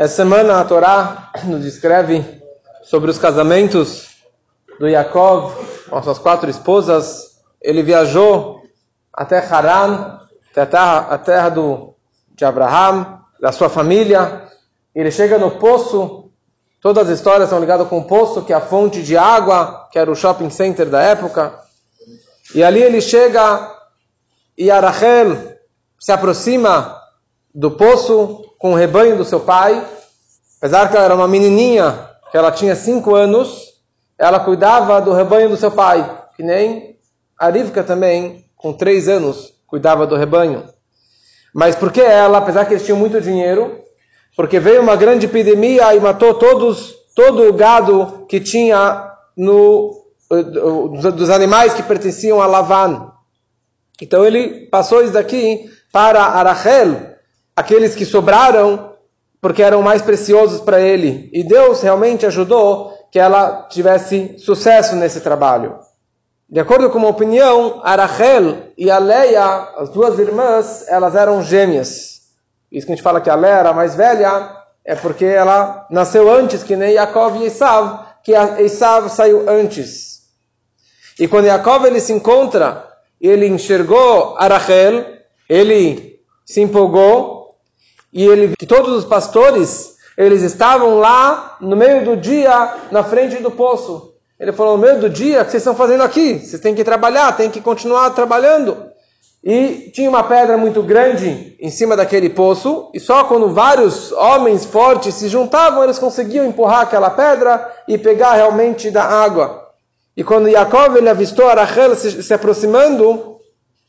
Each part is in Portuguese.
Essa semana a Torá nos descreve sobre os casamentos do Yaakov com suas quatro esposas. Ele viajou até Haran, até a terra, a terra do, de Abraham, da sua família. Ele chega no poço. Todas as histórias são ligadas com o poço, que é a fonte de água, que era o shopping center da época. E ali ele chega e Arachel se aproxima do poço com o rebanho do seu pai. Apesar que ela era uma menininha, que ela tinha cinco anos, ela cuidava do rebanho do seu pai, que nem a Rivka também, com três anos, cuidava do rebanho. Mas por que ela, apesar que eles tinham muito dinheiro, porque veio uma grande epidemia e matou todos, todo o gado que tinha no, dos animais que pertenciam a Lavan. Então ele passou isso daqui para Arachel, aqueles que sobraram, porque eram mais preciosos para ele. E Deus realmente ajudou que ela tivesse sucesso nesse trabalho. De acordo com uma opinião, Arachel e a Leia, as duas irmãs, elas eram gêmeas. Isso que a gente fala que a Leia era mais velha, é porque ela nasceu antes que nem Yaakov e Esav, que Esav saiu antes. E quando Yaakov ele se encontra, ele enxergou Arachel, ele se empolgou e ele que todos os pastores eles estavam lá no meio do dia na frente do poço. Ele falou: no meio do dia, o que vocês estão fazendo aqui? Vocês têm que trabalhar, têm que continuar trabalhando. E tinha uma pedra muito grande em cima daquele poço, e só quando vários homens fortes se juntavam, eles conseguiam empurrar aquela pedra e pegar realmente da água. E quando Yaakov ele avistou Arachel se, se aproximando,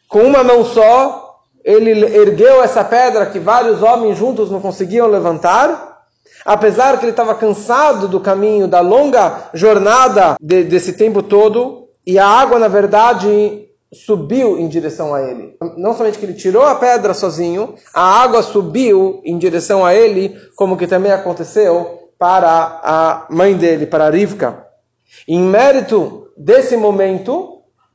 com uma mão só, ele ergueu essa pedra que vários homens juntos não conseguiam levantar, apesar que ele estava cansado do caminho, da longa jornada de, desse tempo todo, e a água, na verdade, subiu em direção a ele. Não somente que ele tirou a pedra sozinho, a água subiu em direção a ele, como que também aconteceu para a mãe dele, para Rivka. Em mérito desse momento,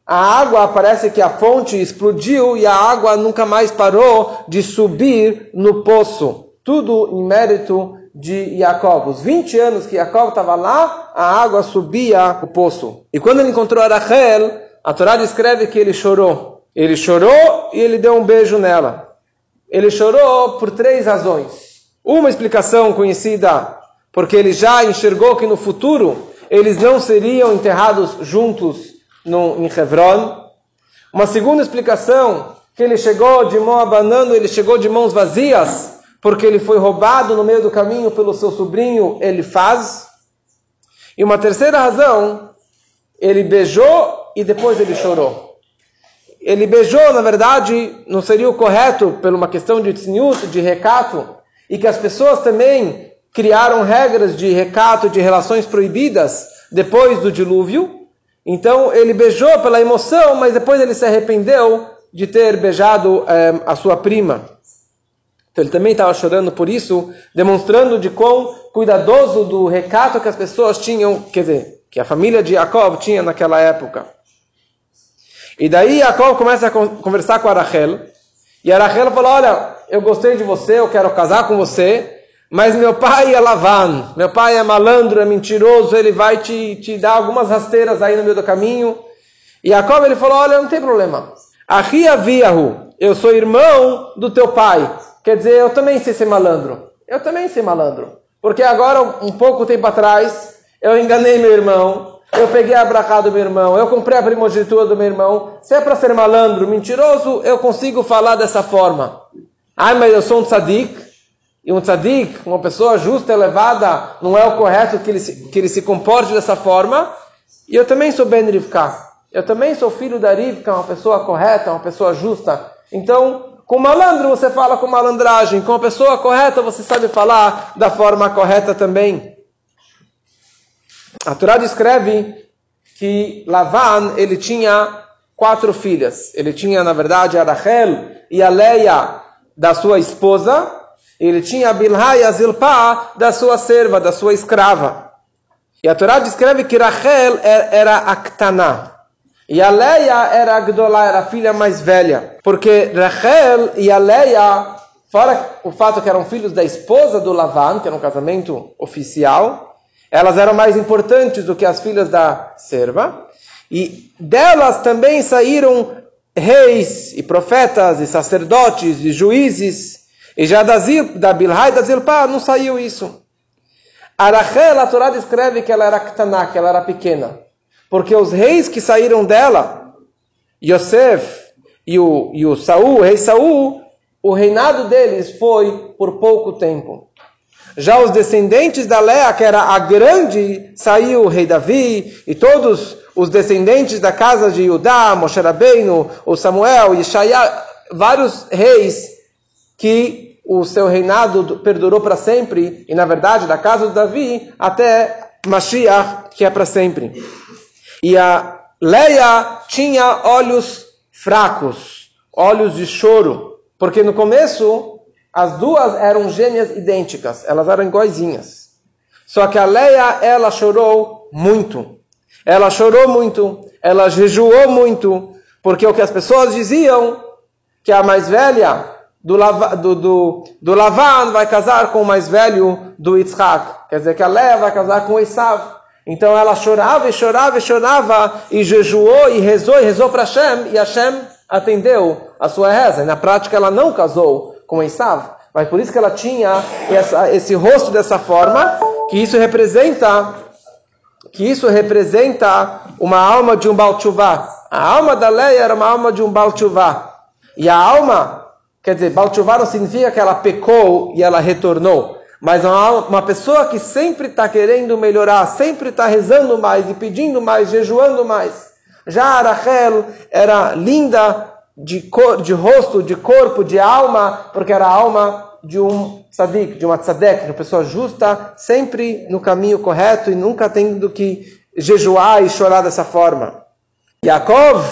a água parece que a fonte explodiu e a água nunca mais parou de subir no poço. Tudo em mérito de Jacob. Os 20 anos que Jacob estava lá, a água subia o poço. E quando ele encontrou a Rachel, a Torá descreve que ele chorou. Ele chorou e ele deu um beijo nela. Ele chorou por três razões. Uma explicação conhecida, porque ele já enxergou que no futuro eles não seriam enterrados juntos no, em Hebron. Uma segunda explicação, que ele chegou de mão abanando, ele chegou de mãos vazias, porque ele foi roubado no meio do caminho pelo seu sobrinho Elifaz. E uma terceira razão, ele beijou e depois ele chorou. Ele beijou, na verdade, não seria o correto, por uma questão de tzniut, de recato, e que as pessoas também criaram regras de recato, de relações proibidas depois do dilúvio. Então ele beijou pela emoção, mas depois ele se arrependeu de ter beijado é, a sua prima. Então ele também estava chorando por isso, demonstrando de quão cuidadoso do recato que as pessoas tinham, quer dizer, que a família de Jacob tinha naquela época. E daí Jacob começa a conversar com a Rachel, e a Rachel falou: Olha, eu gostei de você, eu quero casar com você, mas meu pai é Lavan, meu pai é malandro, é mentiroso, ele vai te, te dar algumas rasteiras aí no meio do caminho. E Jacob ele falou: Olha, não tem problema. Ahi aviahu, eu sou irmão do teu pai. Quer dizer, eu também sei ser malandro. Eu também sei malandro. Porque agora, um pouco tempo atrás, eu enganei meu irmão, eu peguei a bracada do meu irmão, eu comprei a primogenitura do meu irmão. Se é para ser malandro, mentiroso, eu consigo falar dessa forma. Ai, mas eu sou um tzadik, e um tzadik, uma pessoa justa, elevada, não é o correto que ele se, que ele se comporte dessa forma. E eu também sou Ben Rivka. Eu também sou filho da Rivka, uma pessoa correta, uma pessoa justa. Então, com malandro você fala com malandragem, com a pessoa correta você sabe falar da forma correta também. A Torá descreve que Lavan ele tinha quatro filhas. Ele tinha, na verdade, a Rachel e a Leia da sua esposa, ele tinha a Bilha e a Zilpá da sua serva, da sua escrava. E a Torá descreve que Rachel era a Ktaná. E a Leia era a Gdolá, era a filha mais velha. Porque Rachel e a Leia fora o fato que eram filhos da esposa do Lavan, que era um casamento oficial, elas eram mais importantes do que as filhas da serva, e delas também saíram reis e profetas e sacerdotes e juízes, e já da, da Bilhai da Zilpá não saiu isso. A Rachel, a Torá descreve que ela era ktaná, que ela era pequena. Porque os reis que saíram dela, Yosef e o, e o Saul, o rei Saul, o reinado deles foi por pouco tempo. Já os descendentes da Lea, que era a grande, saiu o rei Davi e todos os descendentes da casa de Judá, Moshe Rabbeinu, o Samuel, Yeshaya, vários reis que o seu reinado perdurou para sempre, e na verdade, da casa de Davi até Mashiach, que é para sempre. E a Leia tinha olhos fracos, olhos de choro, porque no começo as duas eram gêmeas idênticas, elas eram iguaizinhas. Só que a Leia, ela chorou muito. Ela chorou muito, ela jejuou muito, porque o que as pessoas diziam, que a mais velha do, do, do, do Lavan vai casar com o mais velho do Yitzhak. Quer dizer que a Leia vai casar com Esav. Então ela chorava e chorava e chorava e jejuou e rezou e rezou para Hashem e Hashem atendeu a sua reza. E na prática ela não casou com Esav. Mas por isso que ela tinha essa, esse rosto dessa forma, que isso representa que isso representa uma alma de um Balchuvá. A alma da Leia era uma alma de um Balchuvá. E a alma Quer dizer, Balchuvá não significa que ela pecou e ela retornou. Mas uma, pessoa que sempre está querendo melhorar, sempre está rezando mais e pedindo mais, jejuando mais. Já a Rachel era linda de, cor, de rosto, de corpo, de alma, porque era a alma de um tzadik, de uma tzadek, de uma pessoa justa, sempre no caminho correto e nunca tendo que jejuar e chorar dessa forma. Yaakov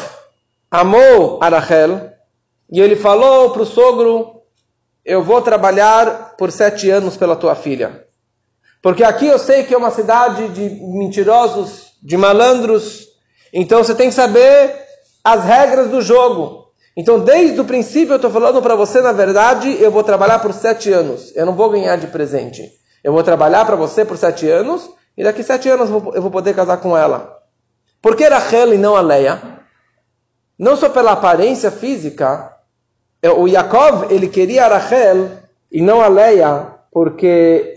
amou a Rachel, e ele falou para o sogro: Eu vou trabalhar por sete anos pela tua filha. Porque aqui eu sei que é uma cidade de mentirosos, de malandros. Então você tem que saber as regras do jogo. Então, desde o princípio, eu estou falando para você, na verdade, eu vou trabalhar por sete anos. Eu não vou ganhar de presente. Eu vou trabalhar para você por sete anos, e daqui sete anos eu vou poder casar com ela. Por que Rachel e não a Leia? Não só pela aparência física, o Yaakov, ele queria a Rachel e não a Leia, porque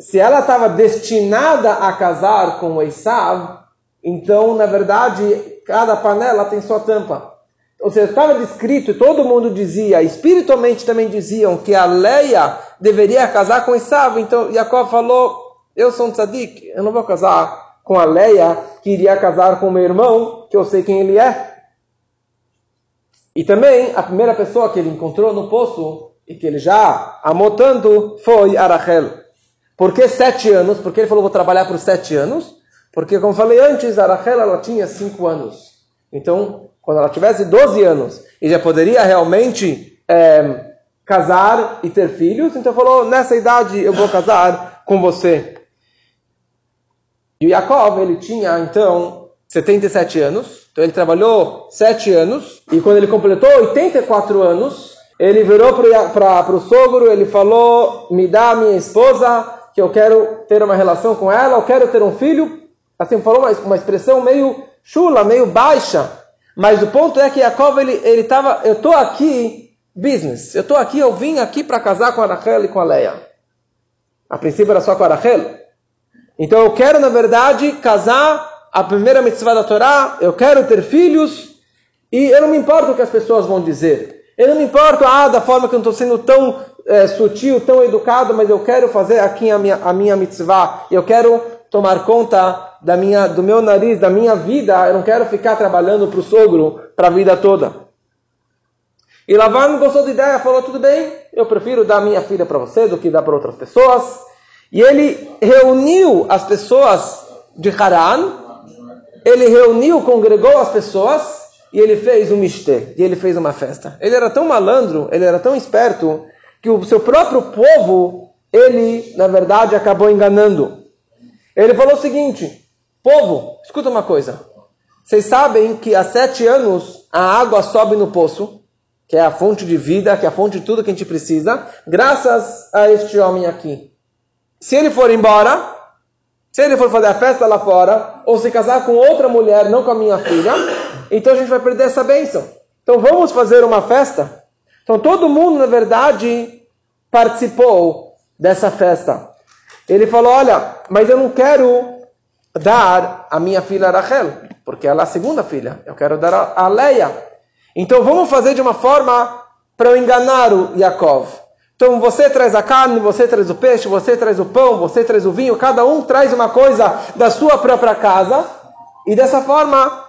se ela estava destinada a casar com Esav, então, na verdade, cada panela tem sua tampa. Ou seja, estava descrito, todo mundo dizia, espiritualmente também diziam, que a Leia deveria casar com Esav. Então, Yaakov falou, eu sou um tzadik, eu não vou casar com a Leia, que iria casar com meu irmão, que eu sei quem ele é. E também a primeira pessoa que ele encontrou no poço e que ele já amou tanto foi Arachel. Por que sete anos? Porque ele falou, vou trabalhar por sete anos. Porque, como falei antes, Arachel ela tinha cinco anos. Então, quando ela tivesse 12 anos e já poderia realmente é, casar e ter filhos, então falou, nessa idade eu vou casar com você. E o Yaakov, ele tinha, então, 77 anos. Então ele trabalhou sete anos e quando ele completou 84 anos, ele virou para o sogro, ele falou: Me dá a minha esposa, que eu quero ter uma relação com ela, eu quero ter um filho. Assim, falou uma, uma expressão meio chula, meio baixa. Mas o ponto é que Jacob, ele estava: Eu estou aqui, business, eu estou aqui, eu vim aqui para casar com a Rachel e com a Leia. A princípio era só com a Rachel. Então eu quero, na verdade, casar a primeira mitzvah da Torá, eu quero ter filhos, e eu não me importo o que as pessoas vão dizer. Eu não me importo, ah, da forma que eu não estou sendo tão é, sutil, tão educado, mas eu quero fazer aqui a minha, a minha mitzvah. Eu quero tomar conta da minha, do meu nariz, da minha vida. Eu não quero ficar trabalhando para o sogro para a vida toda. E Lavan gostou da ideia, falou, tudo bem, eu prefiro dar minha filha para você do que dar para outras pessoas. E ele reuniu as pessoas de Haran, ele reuniu, congregou as pessoas e ele fez um mistê, e ele fez uma festa. Ele era tão malandro, ele era tão esperto, que o seu próprio povo, ele, na verdade, acabou enganando. Ele falou o seguinte: povo, escuta uma coisa. Vocês sabem que há sete anos a água sobe no poço, que é a fonte de vida, que é a fonte de tudo que a gente precisa, graças a este homem aqui. Se ele for embora, se ele for fazer a festa lá fora, ou se casar com outra mulher, não com a minha filha, então a gente vai perder essa bênção. Então vamos fazer uma festa. Então todo mundo, na verdade, participou dessa festa. Ele falou: Olha, mas eu não quero dar a minha filha Rachel, porque ela é a segunda filha. Eu quero dar a Leia. Então vamos fazer de uma forma para enganar o Yaakov. Então você traz a carne, você traz o peixe, você traz o pão, você traz o vinho, cada um traz uma coisa da sua própria casa. E dessa forma,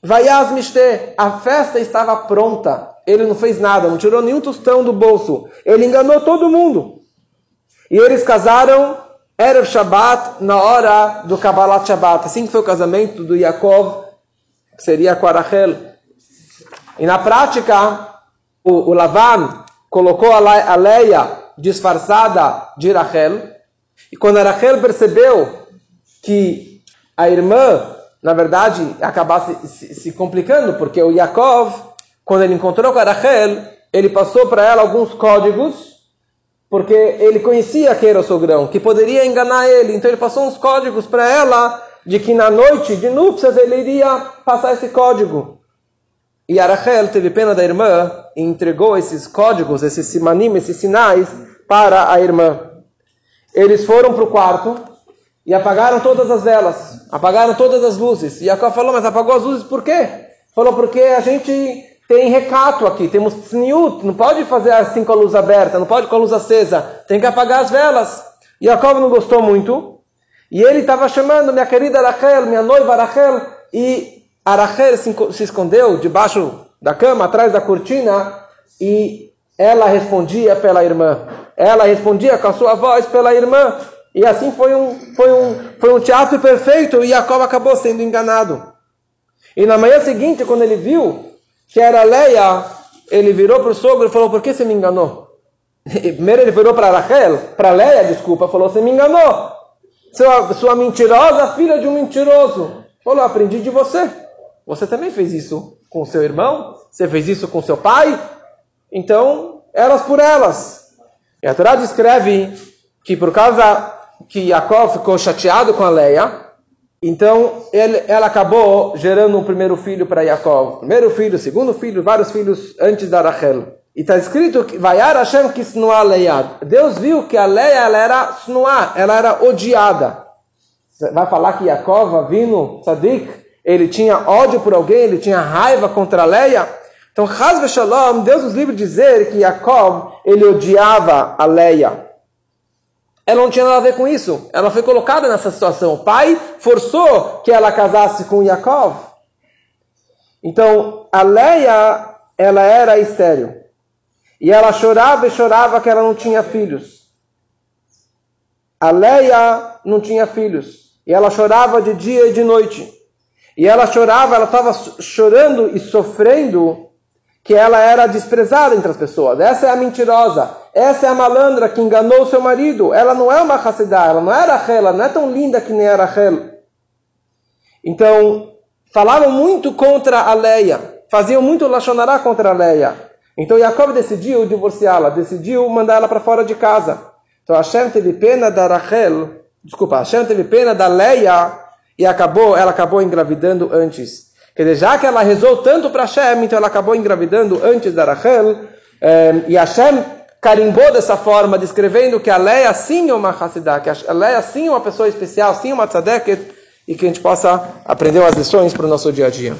Vaias Mishte, a festa estava pronta. Ele não fez nada, não tirou nenhum tostão do bolso. Ele enganou todo mundo. E eles casaram Erev Shabbat na hora do Kabbalat Shabbat. Assim que foi o casamento do Yaakov, que seria com a Rachel. E na prática, o, o Lavan colocou a Leia disfarçada de Rachel. E quando a Rachel percebeu que a irmã, na verdade, acabasse se, complicando, porque o Yaakov, quando ele encontrou com a Rachel, ele passou para ela alguns códigos, porque ele conhecia que era o sogrão, que poderia enganar ele. Então ele passou uns códigos para ela, de que na noite de núpcias ele iria passar esse código. E Arachel teve pena da irmã e entregou esses códigos, esses simanim, esses sinais para a irmã. Eles foram para o quarto e apagaram todas as velas, apagaram todas as luzes. E Jacob falou, mas apagou as luzes por quê? Falou, porque a gente tem recato aqui, temos tsniut, não pode fazer assim com a luz aberta, não pode com a luz acesa, tem que apagar as velas. E Jacob não gostou muito, e ele estava chamando minha querida Rachel, minha noiva Rachel, e a se escondeu debaixo da cama, atrás da cortina, e ela respondia pela irmã. Ela respondia com a sua voz pela irmã. E assim foi um, foi um, foi um teatro perfeito e Jacob acabou sendo enganado. E na manhã seguinte, quando ele viu que era Leia, ele virou para o sogro e falou: Por que você me enganou? E primeiro ele virou para Rachel, para Leia, desculpa, falou: Você me enganou. Sua, sua mentirosa filha de um mentiroso. Falou: Aprendi de você. Você também fez isso com seu irmão? Você fez isso com seu pai? Então, elas por elas. E a Torá descreve que por causa que Jacó ficou chateado com a Leia, então ele, ela acabou gerando um primeiro filho para Jacó. Primeiro filho, segundo filho, vários filhos antes da Rachel. E está escrito que Vayar Hashem Kisnuá Leia. Deus viu que a Leia ela era snuá, ela era odiada. Vai falar que Jacó, vindo, Tzadik, ele tinha ódio por alguém, ele tinha raiva contra Leia. Então, Hazve Shalom, Deus nos livre de dizer que Jacob, ele odiava a Leia. Ela não tinha nada a ver com isso. Ela foi colocada nessa situação. O pai forçou que ela casasse com Jacob. Então, a Leia, ela era estéril. E ela chorava e chorava que ela não tinha filhos. A Leia não tinha filhos. E ela chorava de dia e de noite. E ela chorava, ela estava chorando e sofrendo que ela era desprezada entre as pessoas. Essa é a mentirosa. Essa é a malandra que enganou seu marido. Ela não é uma Hassidá, ela não era é Rachel, ela não é tão linda que nem era Rachel. Então, falavam muito contra a Leia. Faziam muito Lachonará contra a Leia. Então Jacob decidiu divorciá-la, decidiu mandar ela para fora de casa. Então Hashem teve pena da Rachel, desculpa, Hashem teve pena da Leia e acabou, ela acabou engravidando antes. Quer dizer, já que ela rezou tanto para Hashem, então ela acabou engravidando antes da Rachel, eh, e Hashem carimbou dessa forma, descrevendo que a Leia sim é uma Hassidah, que a Leia sim é uma pessoa especial, sim é uma tzadeket, e que a gente possa aprender as lições para o nosso dia a dia.